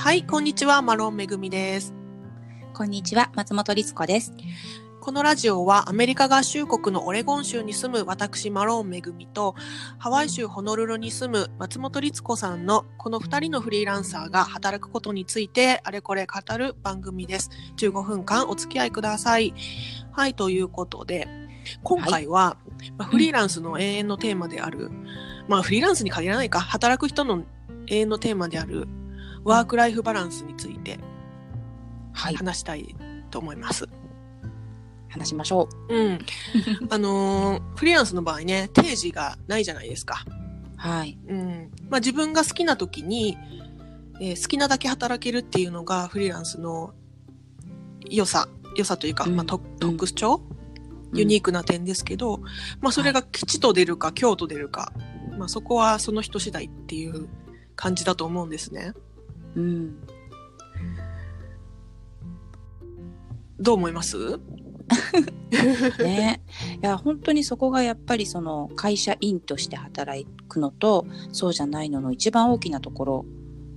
はい、こんにちは、マロンめぐみです。こんにちは、松本律子です。このラジオはアメリカ合衆国のオレゴン州に住む私マローンめぐみとハワイ州ホノルルに住む松本律子さんのこの2人のフリーランサーが働くことについてあれこれ語る番組です。15分間お付き合いください。はい、ということで今回は、まあ、フリーランスの永遠のテーマである、まあフリーランスに限らないか、働く人の永遠のテーマであるワークライフバランスについてはい、話したいと思います。話しましょうん。あのーフリーランスの場合ね、定時がないじゃないですか。う。はい。うん。まあ自分が好きな時に、えー好きなだけ働けるっていうのがフリーランスの良さ、良さというか、うんまあ特特徴、ユニークな点ですけど、まあそれが吉と出るか強と出るか、まあそこはその人次第っていう感じだと思うんですね。うん。うん。どう思います？ね。いや、本当にそこがやっぱりその会社員として働くのと、そうじゃないのの一番大きなところ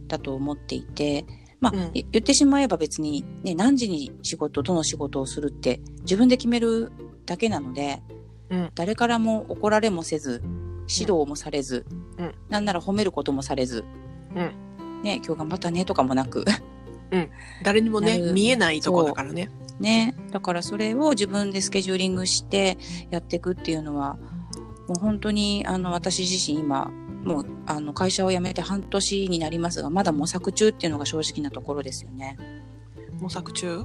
だと思っていて、まあ、うんい言ってしまえば別にね、何時に仕事、どの仕事をするって自分で決めるだけなので、うん誰からも怒られもせず、指導もされず、うんなんなら褒めることもされず、うんね、今日頑張ったねとかもなく、誰にもね、見えないとこだからね。ね、だからそれを自分でスケジューリングしてやっていくっていうのはもう本当にあの私自身今もうあの会社を辞めて半年になりますがまだ模索中っていうのが正直なところですよね。模索中？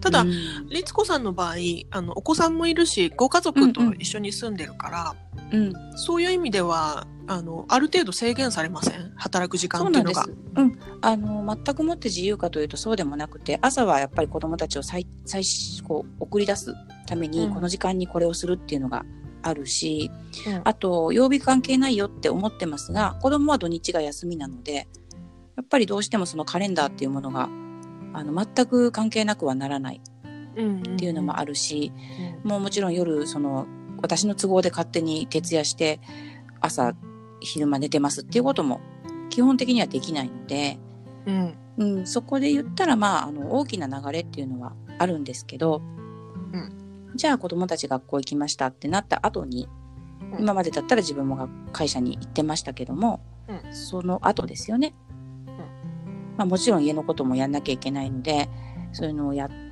ただ、うん。律子さんの場合あのお子さんもいるしご家族と一緒に住んでるから、うん、そういう意味ではあのある程度制限されません？働く時間っていうのが。す。うん、あの全くもって自由かというとそうでもなくて朝はやっぱり子どもたちを最最こう送り出すためにうん。この時間にこれをするっていうのがあるし、うん。あと曜日関係ないよって思ってますが子どもは土日が休みなのでやっぱりどうしてもそのカレンダーっていうものがあの全く関係なくはならないうんっていうのもあるし、うん。もうもちろん夜その私の都合で勝手に徹夜して朝昼間寝てますっていうことも基本的にはできないので。うん。うん、そこで言ったら、まあ、あの大きな流れっていうのはあるんですけど、うん。じゃあ子供たち学校行きましたってなった後に、うん。今までだったら自分もが会社に行ってましたけども、うん。その後ですよね、まあ、もちろん家のこともやんなきゃいけないのでそういうのをやって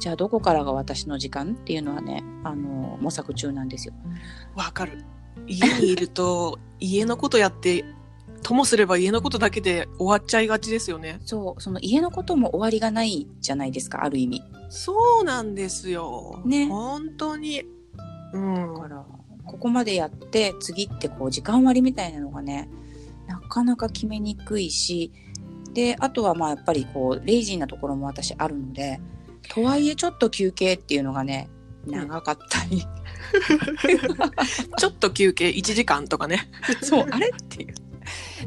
じゃあどこからが私の時間っていうのはねあの模索中なんですよ。わかる。家にいると 家のことやってともすれば家のことだけで終わっちゃいがちですよね。そうその家のことも終わりがないじゃないですかある意味。そうなんですよ。ね。本当に。うん。だからここまでやって次ってこう時間割みたいなのがねなかなか決めにくいしであとはまあやっぱりこうレイジーなところも私あるのでとはいえちょっと休憩っていうのがね長かったり、ちょっと休憩1時間とかね。そうあれっていう。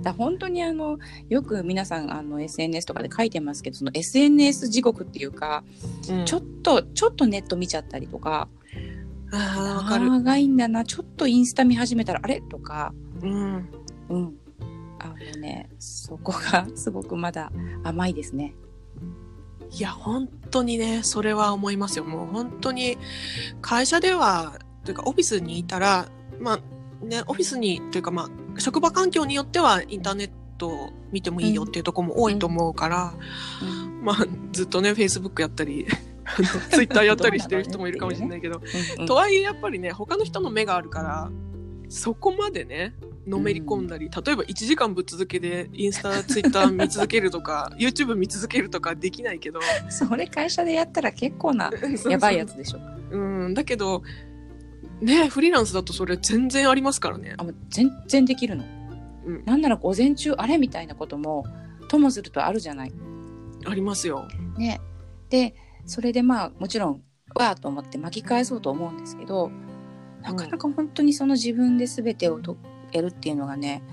だ本当にあのよく皆さんあの SNS とかで書いてますけどその SNS 地獄っていうか、うん。ちょっとちょっとネット見ちゃったりとか長いんだなちょっとインスタ見始めたらあれ？とか。うん。うん。ね、そこが すごくまだ甘いですね。いや本当にねそれは思いますよ。もう本当に会社ではというかオフィスにいたらまあねオフィスにというかまあ職場環境によってはインターネットを見てもいいよっていうところも多いと思うから、まあずっとねフェイスブックやったり ツイッターやったりしてる人もいるかもしれないけど、うん。とはいえやっぱりね他の人の目があるからそこまでねのめり込んだり、例えば1時間ぶっ続けでインスタツイッター見続けるとか YouTube 見続けるとかできないけどそれ会社でやったら結構なやばいやつでしょ。うんだけどねフリーランスだとそれ全然ありますからねあ全然できるの。うんなんなら午前中あれみたいなこともともするとあるじゃない。ありますよね。でそれでまあもちろんわーと思って巻き返そうと思うんですけどなかなか本当にその自分で全てをとやるっていうのがね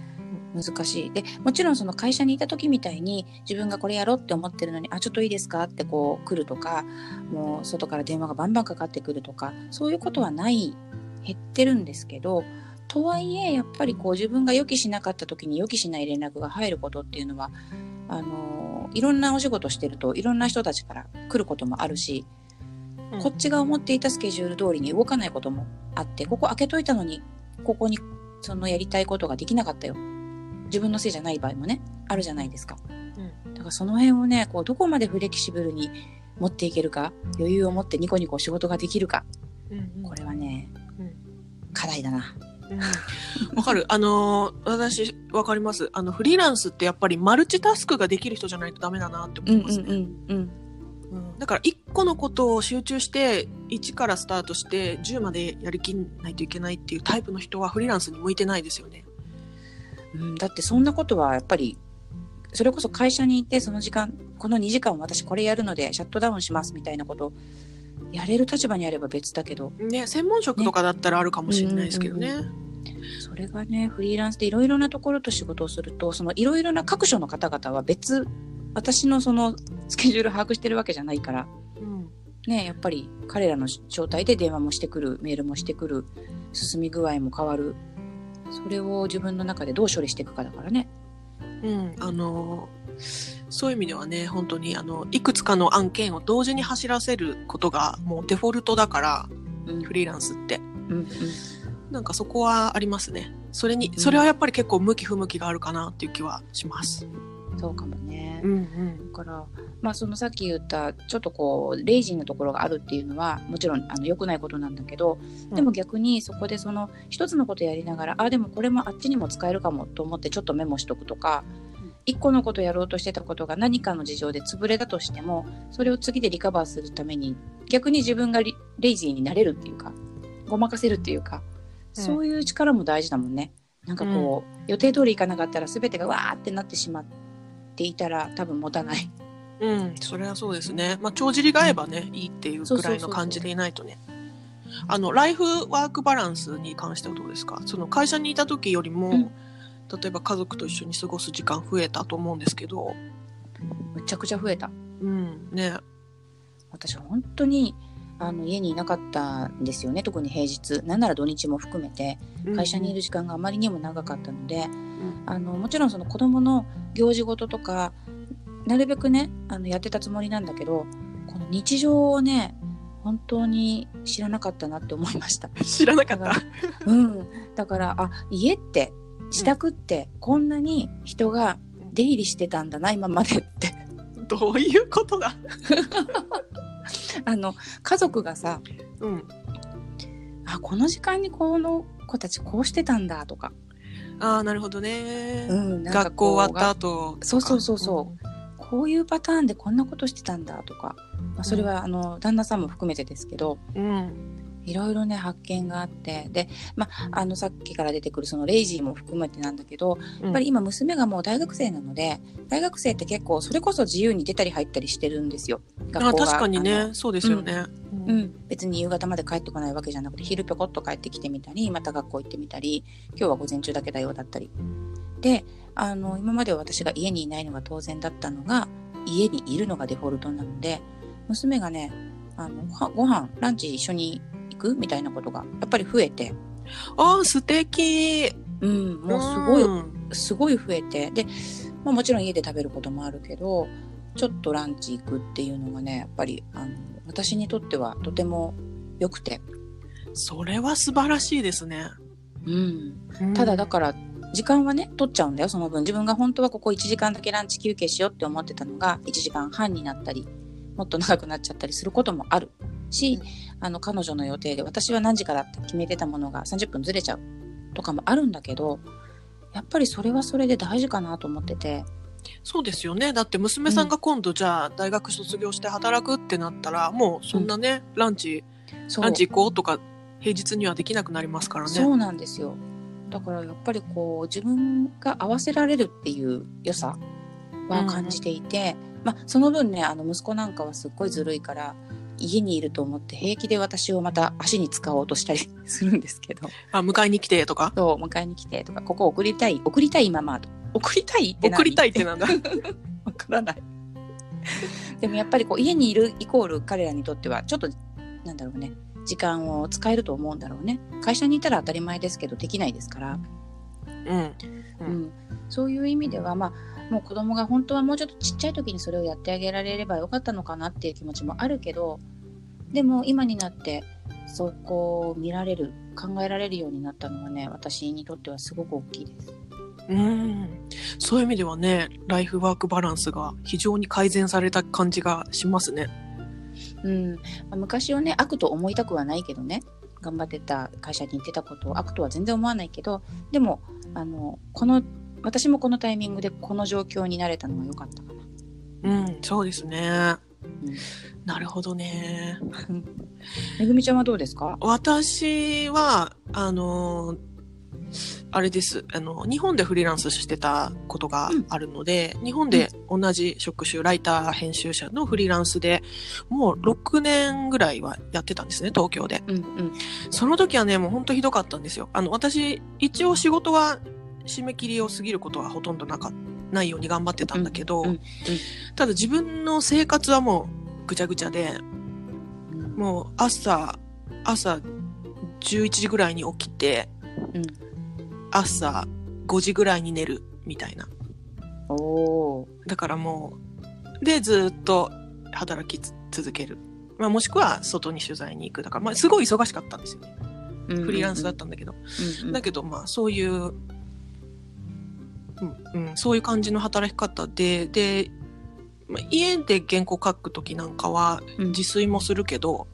難しい。でもちろんその会社にいた時みたいに自分がこれやろうって思ってるのに「あちょっといいですか?」ってこう来るとかもう外から電話がバンバンかかってくるとかそういうことはない減ってるんですけどとはいえやっぱりこう自分が予期しなかった時に予期しない連絡が入ることっていうのはあのいろんなお仕事してるといろんな人たちから来ることもあるし、うんこっちが思っていたスケジュール通りに動かないこともあってここ開けといたのにここにそのやりたいことができなかったよ。自分のせいじゃない場合もねあるじゃないですか、だからその辺をねこうどこまでフレキシブルに持っていけるか余裕を持ってニコニコ仕事ができるか。うんうん。これはね、うん。課題だな。うん。わかる。あのー私、わかります。あの、フリーランスってやっぱりマルチタスクができる人じゃないとダメだなって思いますね。うんうんうんだから、一個のことを集中して、1からスタートして、10までやりきんないといけないっていうタイプの人はフリーランスに向いてないですよね。うん。うん、だってそんなことはやっぱりそれこそ会社に行ってその時間この2時間私これやるのでシャットダウンしますみたいなことやれる立場にあれば別だけど。ね、専門職とかだったらあるかもしれないですけどね。それがねフリーランスでいろいろなところと仕事をするとそのいろいろな各所の方々は別私のそのスケジュール把握してるわけじゃないからうんねやっぱり彼らの招待で電話もしてくるメールもしてくる進み具合も変わるそれを自分の中でどう処理していくかだからね。うん、あのそういう意味ではね、本当にあのいくつかの案件を同時に走らせることがもうデフォルトだから、うんフリーランスって。うんうんなんかそこはありますね。それに、うんそれはやっぱり結構向き不向きがあるかなっていう気はします。そうかもね。んうん。だから、まあ、そのさっき言ったちょっとこうレイジーなところがあるっていうのはもちろんあの良くないことなんだけど、うんでも逆にそこでその一つのことやりながらあでもこれもあっちにも使えるかもと思ってちょっとメモしとくとか、うん一個のことやろうとしてたことが何かの事情で潰れたとしてもそれを次でリカバーするために逆に自分がリレイジーになれるっていうかごまかせるっていうか、うんそういう力も大事だもんね。なんかこう、予定通りいかなかったら全てがわーってなってしまっていたら多分持たない。うん、それはそうですね。まあ、帳尻が合えばね、いいっていうくらいの感じでいないとね。あの、ライフワークバランスに関してはどうですか？その会社にいた時よりも、うん例えば家族と一緒に過ごす時間増えたと思うんですけど、むちゃくちゃ増えた。うん、ね。私本当にあの家にいなかったんですよね。特に平日。なんなら土日も含めて。会社にいる時間があまりにも長かったので、ん。あのもちろんその子供の行事事とかなるべくねあのやってたつもりなんだけどこの日常をね本当に知らなかったなって思いました。知らなかった？だか。うん、だからあ家って自宅ってこんなに人が出入りしてたんだな今までって。どういうことだ？あの家族がさうん。あこの時間にこの子たちこうしてたんだとか、ああ、なるほどね。うん、学校終わったこ後。そうそうそうそうこういうパターンでこんなことしてたんだとか、まあ、それはあの旦那さんも含めてですけどうん。うん。いろいろね発見があってで、まあ、あのさっきから出てくるそのレイジーも含めてなんだけどやっぱり今娘がもう大学生なので大学生って結構それこそ自由に出たり入ったりしてるんですよ。あ学校が。確かにあね、のそうですよね。う。ん、別に夕方まで帰ってこないわけじゃなくて昼ぴょこっと帰ってきてみたりまた学校行ってみたり今日は午前中だけだよだったり。であの今までは私が家にいないのが当然だったのが家にいるのがデフォルトなので娘がねあのご飯ランチ一緒に行くみたいなことがやっぱり増えて、ああ、素敵。うん、もうすごいうんすごい増えて。で、まあ、もちろん家で食べることもあるけどちょっとランチ行くっていうのがねやっぱりあの私にとってはとても良くて、それは素晴らしいですね。うん、ただだから時間はね取っちゃうんだよその分。自分が本当はここ1時間だけランチ休憩しようって思ってたのが1時間半になったりもっと長くなっちゃったりすることもあるし、あの彼女の予定で私は何時からって決めてたものが30分ずれちゃうとかもあるんだけどやっぱりそれはそれで大事かなと思ってて。そうですよね。だって娘さんが今度じゃあ大学卒業して働くってなったら、もうそんなね、ランチ、ランチ行こうとか平日にはできなくなりますからね。そうなんですよ。だからやっぱりこう自分が合わせられるっていう良さは感じていて、まあその分ねあの息子なんかはすっごいずるいから家にいると思って平気で私をまた足に使おうとしたりするんですけど。あ、迎えに来てとか？そう迎えに来てとか。ここ送りたい送りたいママと。送りたいって何？送りたいってなんだ？わからない。でもやっぱりこう家にいるイコール彼らにとってはちょっとなんだろうね。時間を使えると思うんだろうね。会社にいたら当たり前ですけどできないですから、うん。ううんん、そういう意味ではまあもう子供が本当はもうちょっとちっちゃい時にそれをやってあげられればよかったのかなっていう気持ちもあるけどでも今になってそこを見られる考えられるようになったのはね私にとってはすごく大きいです。うん。そういう意味ではね、ライフワークバランスが非常に改善された感じがしますね。うん、まあ昔をね悪と思いたくはないけどね頑張ってた会社に行ってたことを悪とは全然思わないけどでもあのこの私もこのタイミングでこの状況になれたのは良かったかな。うん、そうですね。うんなるほどね。めぐみちゃんはどうですか？私は、あの、あれです。あの、日本でフリーランスしてたことがあるので、日本で同じ職種、ライター、編集者のフリーランスで、もう6年ぐらいはやってたんですね、東京で。うんうんその時はね、もう本当ひどかったんですよ。あの、私、一応仕事は締め切りを過ぎることはほとんどなかないように頑張ってたんだけど、うんうんただ自分の生活はもうぐちゃぐちゃで、うんもう朝、朝11時ぐらいに起きて、うん朝5時ぐらいに寝るみたいな。おおだからもう、で、ずっと働きつ続ける。まあ、もしくは外に取材に行く。だから、まあ、すごい忙しかったんですよね。ーフリーランスだったんだけど。うんうんだけど、まあ、そういう、うん、うん、そういう感じの働き方で、で、まあ、家で原稿書くときなんかはうん。自炊もするけど、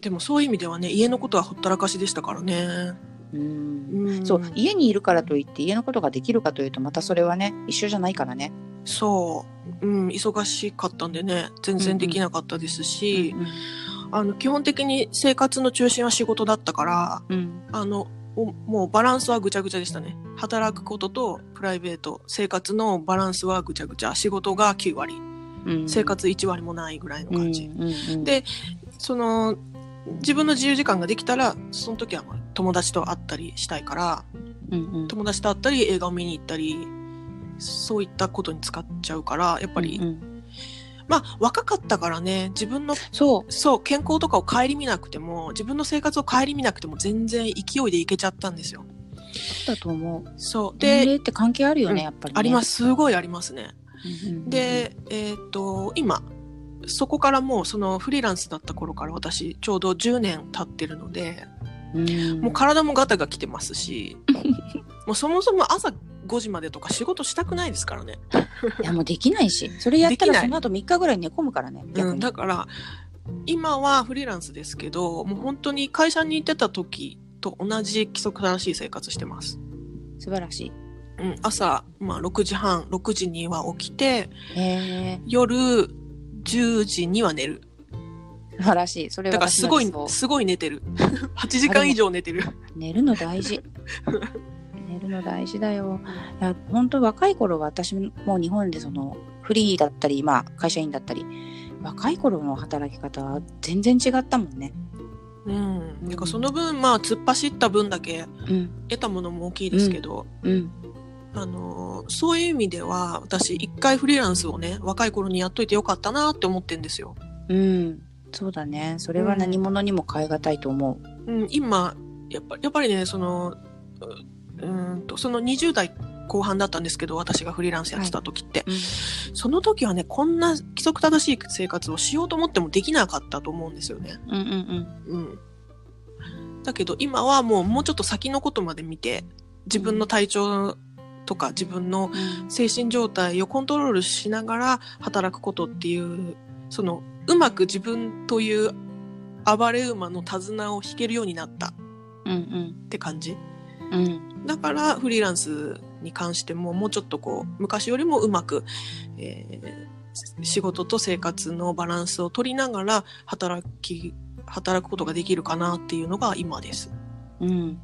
でもそういう意味ではね、家のことはほったらかしでしたからね。うん。うん、そう家にいるからといって家のことができるかというとまたそれはね一緒じゃないからね。そう、うん、忙しかったんでね、全然できなかったですし、うんあの、基本的に生活の中心は仕事だったから、うん。あの、おもうバランスはぐちゃぐちゃでしたね。働くこととプライベート、生活のバランスはぐちゃぐちゃ。仕事が9割、うん生活1割もないぐらいの感じ。うんうんうんでその、自分の自由時間ができたら、その時はまあ友達と会ったりしたいから、うんうん友達と会ったり映画を見に行ったり、そういったことに使っちゃうから、やっぱり、うんうんまあ若かったからね、自分のそうそう、健康とかを顧みなくても、自分の生活を顧みなくても全然勢いでいけちゃったんですよ。だと思う。そう。で、年齢って関係あるよね、うんやっぱり、ね。あります。すごいありますね。で、えっ、と、今、そこからもうそのフリーランスだった頃から私ちょうど10年経ってるので、うん、もう体もガタが来てますし、もうそもそも朝5時までとか仕事したくないですからね。いやもうできないし、それやったらその後3日ぐらい寝込むからね、逆うん、に。だから、今はフリーランスですけど、もう本当に会社に行ってた時と同じ規則正しい生活してます。素晴らしい。うん、朝、まあ、6時半、6時には起きて、夜10時には寝る。素晴らしい。それはだからすごいすごい寝てる。8時間以上寝てる。寝るの大事。の大事だよ。いや、本当若い頃は私も日本でそのフリーだったり、まあ会社員だったり、若い頃の働き方は全然違ったもんね。うん。だからその分、まあ、突っ走った分だけうん、得たものも大きいですけど、うん、あのーそういう意味では、私、一回フリーランスをね、若い頃にやっといてよかったなって思ってんですよ。うん。そうだね。それは何者にも代え難いと思う。うん、今、やっぱやっぱりね、その、うんと、その20代後半だったんですけど、私がフリーランスやってた時って、うんその時はね、こんな規則正しい生活をしようと思ってもできなかったと思うんですよね。うんうんうん。だけど今はもうもうちょっと先のことまで見て、自分の体調とか自分のうん。精神状態をコントロールしながら働くことっていう、その、うまく自分という暴れ馬の手綱を引けるようになったうんって感じ。うん。うん。だからフリーランスに関してももうちょっとこう昔よりもうまく、えー仕事と生活のバランスを取りながら働き働くことができるかなっていうのが今です。うん。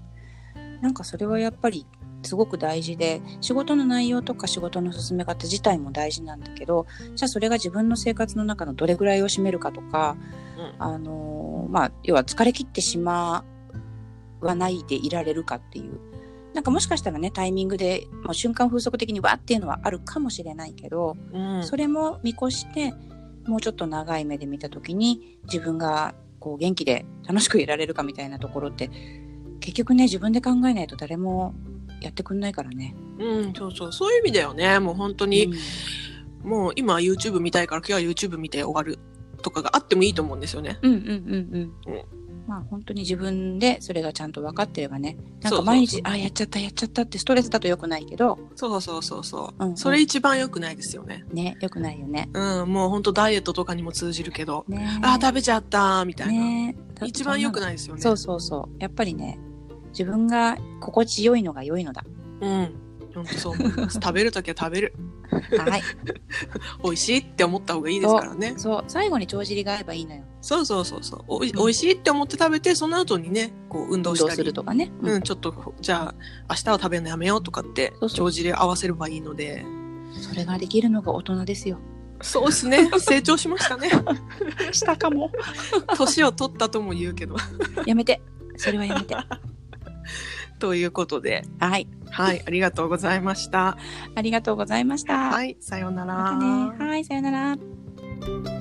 なんかそれはやっぱりすごく大事で仕事の内容とか仕事の進め方自体も大事なんだけどじゃあそれが自分の生活の中のどれぐらいを占めるかとか、うんあのーまあ要は疲れ切ってしまわないでいられるかっていうなんかもしかしたらねタイミングでもう瞬間風速的にわーっていうのはあるかもしれないけど、うんそれも見越してもうちょっと長い目で見た時に自分がこう元気で楽しくいられるかみたいなところって結局ね自分で考えないと誰もやってくんないからね。うん、そうそう。そういう意味だよね。もう本当に、うんもう今は YouTube 見たいから今日は YouTube 見て終わるとかがあってもいいと思うんですよね。うんうんうんうんうん。まあ本当に自分でそれがちゃんと分かってればね。なんか毎日、あ、やっちゃった、やっちゃったってストレスだと良くないけど、そうそうそうそう。うんうんそれ一番良くないですよね。ね、良くないよね。うん、もう本当ダイエットとかにも通じるけど、ねあー、食べちゃったみたいな。ね一番良くい。ないですよね。そうそうそう。やっぱりね、自分が心地よいのが良いのだ。うん。本当そう思います。食べるときは食べる。はい。美味しいって思った方がいいですからね。そう、最後に帳尻が合えばいいのよ。そうそうそうそう。おいうん美味しいって思って食べて、その後にね、こう運運動動したり。するとかね。うん、ちょっと、じゃあ、明日は食べるのやめようとかってそう、そう帳尻合わせればいいので。それができるのが大人ですよ。そうですね。成長しましたね。したかも。年を取ったとも言うけど。やめて。それはやめて。ということで、はい。はい、ありがとうございました。ありがとうございました。はい、さようなら。またね。はい、さよなら。